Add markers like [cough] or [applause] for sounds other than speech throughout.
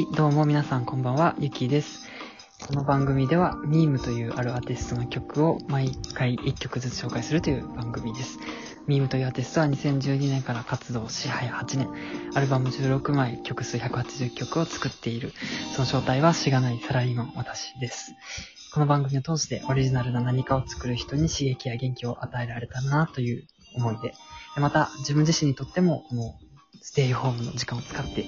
はい、どうも皆さんこんばんは、ゆきです。この番組では、ミームというあるアーティストの曲を毎回1曲ずつ紹介するという番組です。ミームというアーティストは2012年から活動し、早8年、アルバム16枚、曲数180曲を作っている。その正体はしがないサラリーマン私です。この番組を通してオリジナルな何かを作る人に刺激や元気を与えられたなという思い、でまた自分自身にとってもこのステイホームの時間を使って、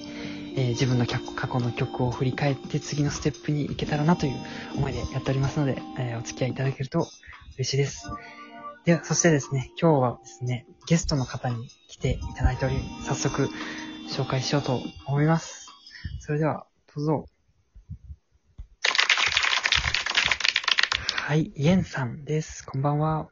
えー自分の脚過去の曲を振り返って次のステップに行けたらなという思いでやっておりますので、えーお付き合いいただけると嬉しいです。では、そしてですね、今日はですね、ゲストの方に来ていただいており、早速紹介しようと思います。それでは、どうぞ。はい、イエンさんです。こんばんは。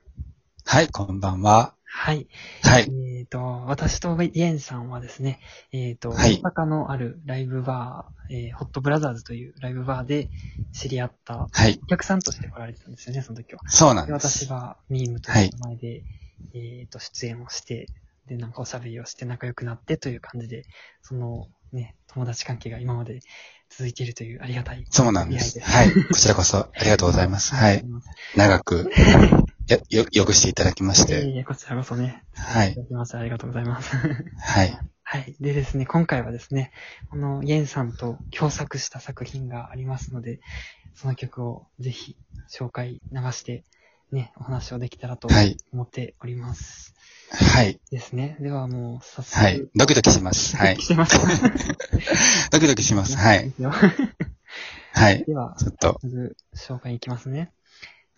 はい、こんばんは。はい。はい。えっ、と、私とイエンさんはですね、えっ、と、はい大阪のあるライブバー、えーホットブラザーズというライブバーで知り合ったはい。お客さんとして来られてたんですよね、その時は。で、そうなんです。私がミームという名前で、えっ、と、出演をして、で、なんかおしゃべりをして仲良くなってという感じで、そのね、友達関係が今まで続いているというありがたい。そうなんです。はい。こちらこそありがとうございます。はい。。長く、[laughs] や、よ、よくしていただきまして。いえいえ、こちらこそね。はいいた。だきましてありがとうございます。はい。はい。でですね、今回はですね、このイエンさんと共作した作品がありますので、その曲をぜひ紹介流して、ね、お話をできたらとはい思っております。はい。ですね。ではもう早速。はい。ドキドキします。はい。してます。[laughs] ドキドキします。はい。い。はい。では、ちょっと、紹介いきますね。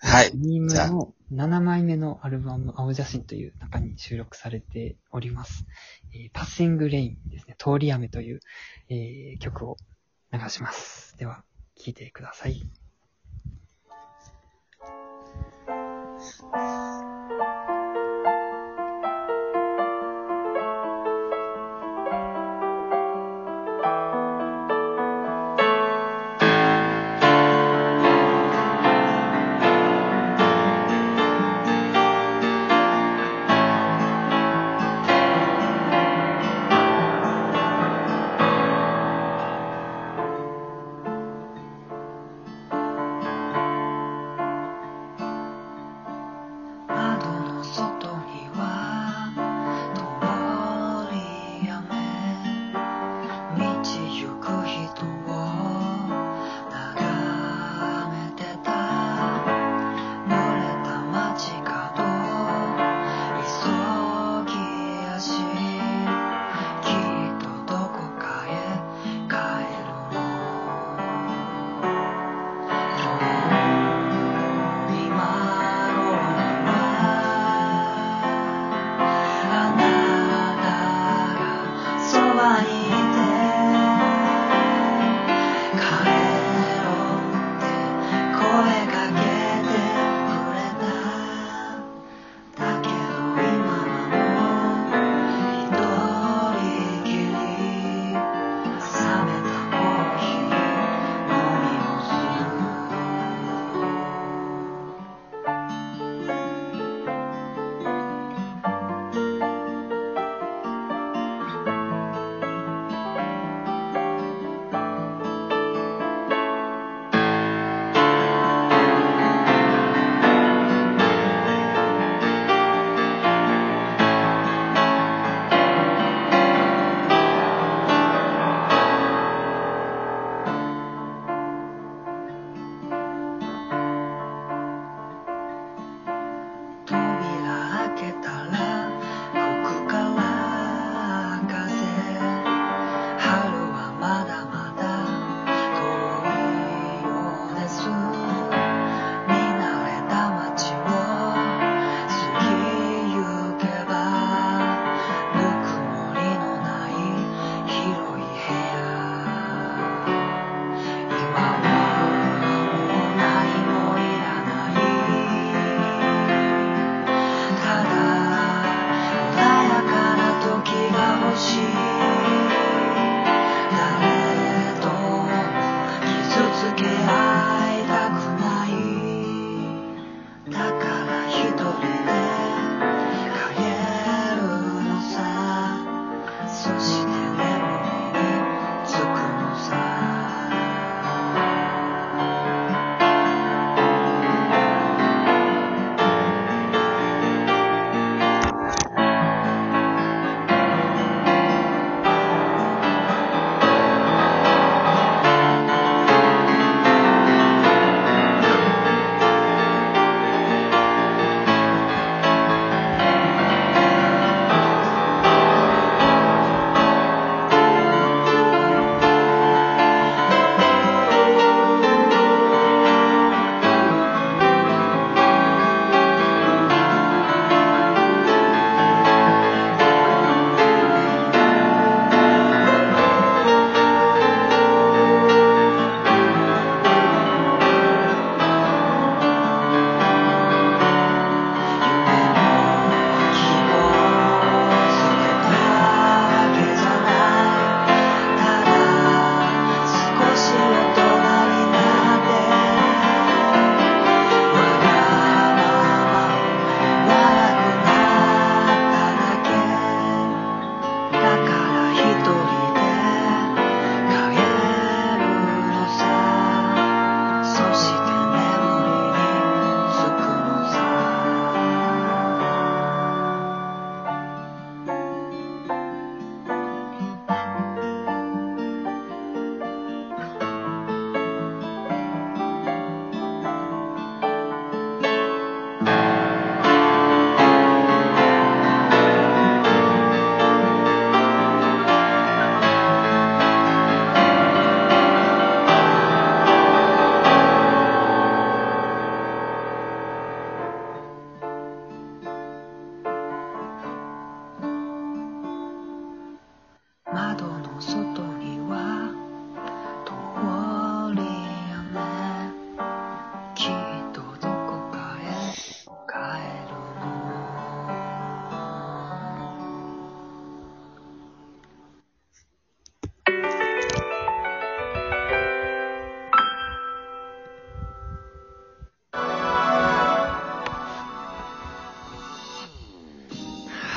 はい。ミームじゃあの7枚目のアルバム、青写真という中に収録されております。えー、パッシングレインですね。通り雨という、えー曲を流します。では、聴いてください。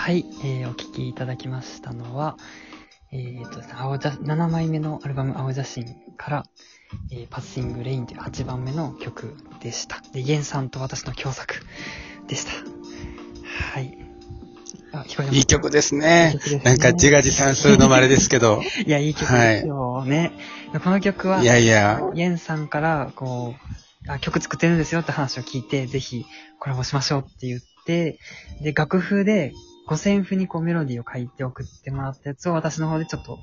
はい、えー、お聴きいただきましたのは、えーとですね、青写7枚目のアルバム青写真から、えー、パッシングレインという8番目の曲でした。で、イエンさんと私の共作でした。はい。あ、聞こえいい曲ですねいい曲ですね。なんか自画自賛するのもあれですけど。[laughs] いや、いい曲ですよね。この曲は、いやいや、イエンさんから、こう、あ曲作ってるんですよって話を聞いて、ぜひコラボしましょうって言って、で、楽譜で五線譜にこうメロディーを書いて送ってもらったやつを私の方でちょっと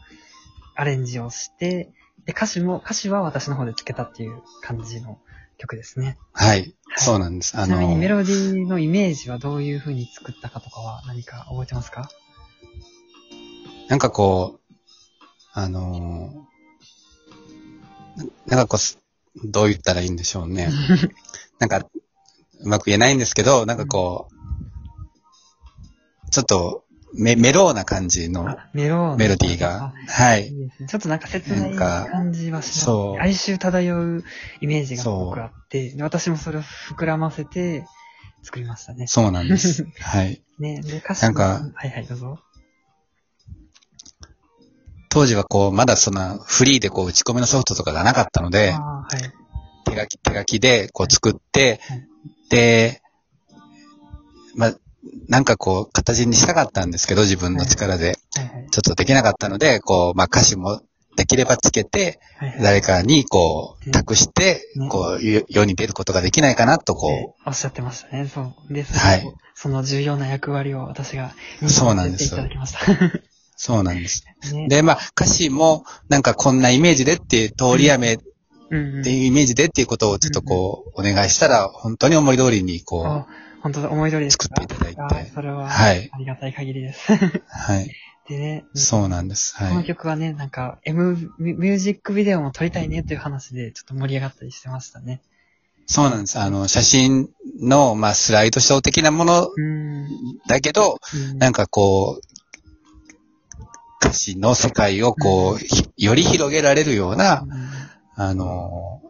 アレンジをして、で、歌詞も、歌詞は私の方でつけたっていう感じの曲ですね。はい。そうなんです。あちなみにの、メロディーのイメージはどういう風に作ったかとかは何か覚えてますか？なんかこう、あのー、なんかこうす、どう言ったらいいんでしょうね。[laughs] なんか、うまく言えないんですけど、なんかこう、ちょっとメメローな感じのあメロメロディーが、はいい。いですね。ちょっとなんか切ない感じはします。そう哀愁漂うイメージがすごくあって、で私もそれを膨らませて作りましたね。そうなんです。[laughs] はい。ね、で、歌詞なんかはいはい、どうぞ。当時はこう、まだそんなフリーでこう打ち込みのソフトとかがなかったので、はい。手書き、手書きでこう作ってはい、で、まあ、なんかこう、形にしたかったんですけど、自分の力で。ちょっとできなかったので、こう、まあ、歌詞もできればつけて。誰かにこう、うん託してね、こう、世世に出ることができないかなと、こっておっしゃってましたね。そう。で、そはいその重要な役割を私が、そうなんですいただきました。う、そうなんです。ね、で、まあ、歌詞も、なんかこんなイメージでっていう、通り雨っていうイメージでっていうことをちょっとこう、お願いしたら、本当に思い通りに、こあ、本当だ、思い通りですか？作っていただいてあそれは、はいありがたい限りです。う、はい。[laughs] でね、そうなんです。このはい。曲はね、なんか、M、ミミュージックビデオも撮りたいねっていう話で、ちょっと盛り上がったりしてましたね。そうなんです。あの、写真の、まあ、スライドショー的なもの。だけど、うんなんかこう、歌詞の世界をこう、ひより広げられるような、うんあの、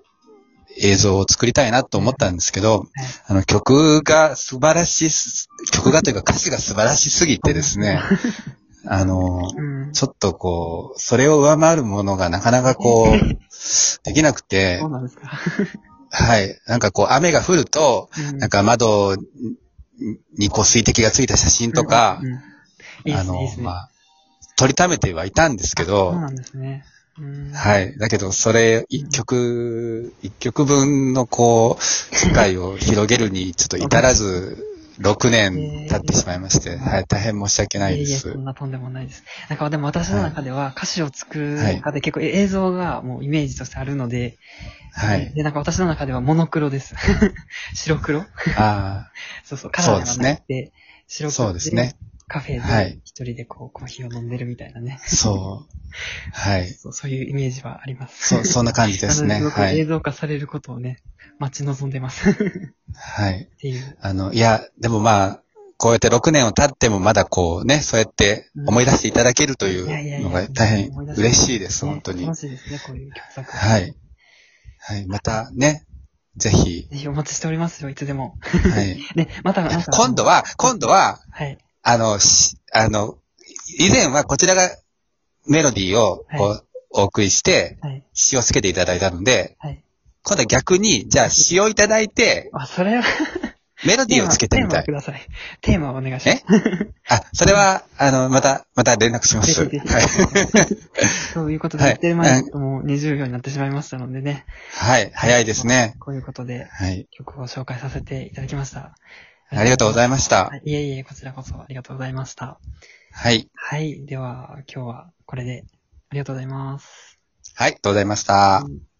映像を作りたいなと思ったんですけど、はいあの曲が素晴らしす、曲がというか歌詞が素晴らしすぎてですね、[laughs] あの、うん。ちょっとこう、それを上回るものがなかなかこう、[laughs] できなくてそう、なんですか。はい。なんかこう、雨が降ると、うんなんか窓にこう水滴がついた写真とかうん、うんいいであの。まあ、撮りためてはいたんですけそうど、なんですね。うんはい。だけど、それ、一曲、一曲分のこう、世界を広げるにちょっと至らず、6年経ってしまいまして、はい。大変申し訳ないでいえいえ、すそ。んなとんでもないです。なんかでも私の中では歌詞を作る中で結構映像がもうイメージとしてあるので、はい。で、なんか私の中ではモノクロです。[laughs] 白黒あ [laughs] そうそう、カラーではなくて、白あ、黒そうですね。カフェはいで一人でこうコーヒーを飲んでるみたいなね。そう。はい。そうそういうイメージはあります。そう、そんな感じですね。[laughs] はい。映像化されることをね、待ち望んでます。っはい。ていう。あの、いや、でもまあ、こうやって6年を経ってもまだこうね、そうやって思い出していただけるというやのが大変嬉しいです、ね本当に。楽しいですね、こういう曲作。はい。はい。またね、ぜひ、ぜひお待ちしておりますよ、いつでも。はい。[laughs] ね、また、今度は、今度は、はい。あの、し、あの、以前はこちらがメロディーをこう、はお送りして、はい。詩をつけていただいたので、はい。今度は逆に、じゃあ詩をいただいて、あ、それは、メロディーをつけてみたいテーマ。ください。テーマをお願いします。あ、それは、あの、また、また連絡します。はい。[laughs] そういうことで、はい言ってる前にもう20秒になってしまいましたのでね。はい。早いですね。こういうことではい。曲を紹介させていただきました。ありがとうございましたは。い。いえいえ、こちらこそありがとうございました。はい。はい。では、今日はこれでありがとうございます。はい。ありがとうございました。うん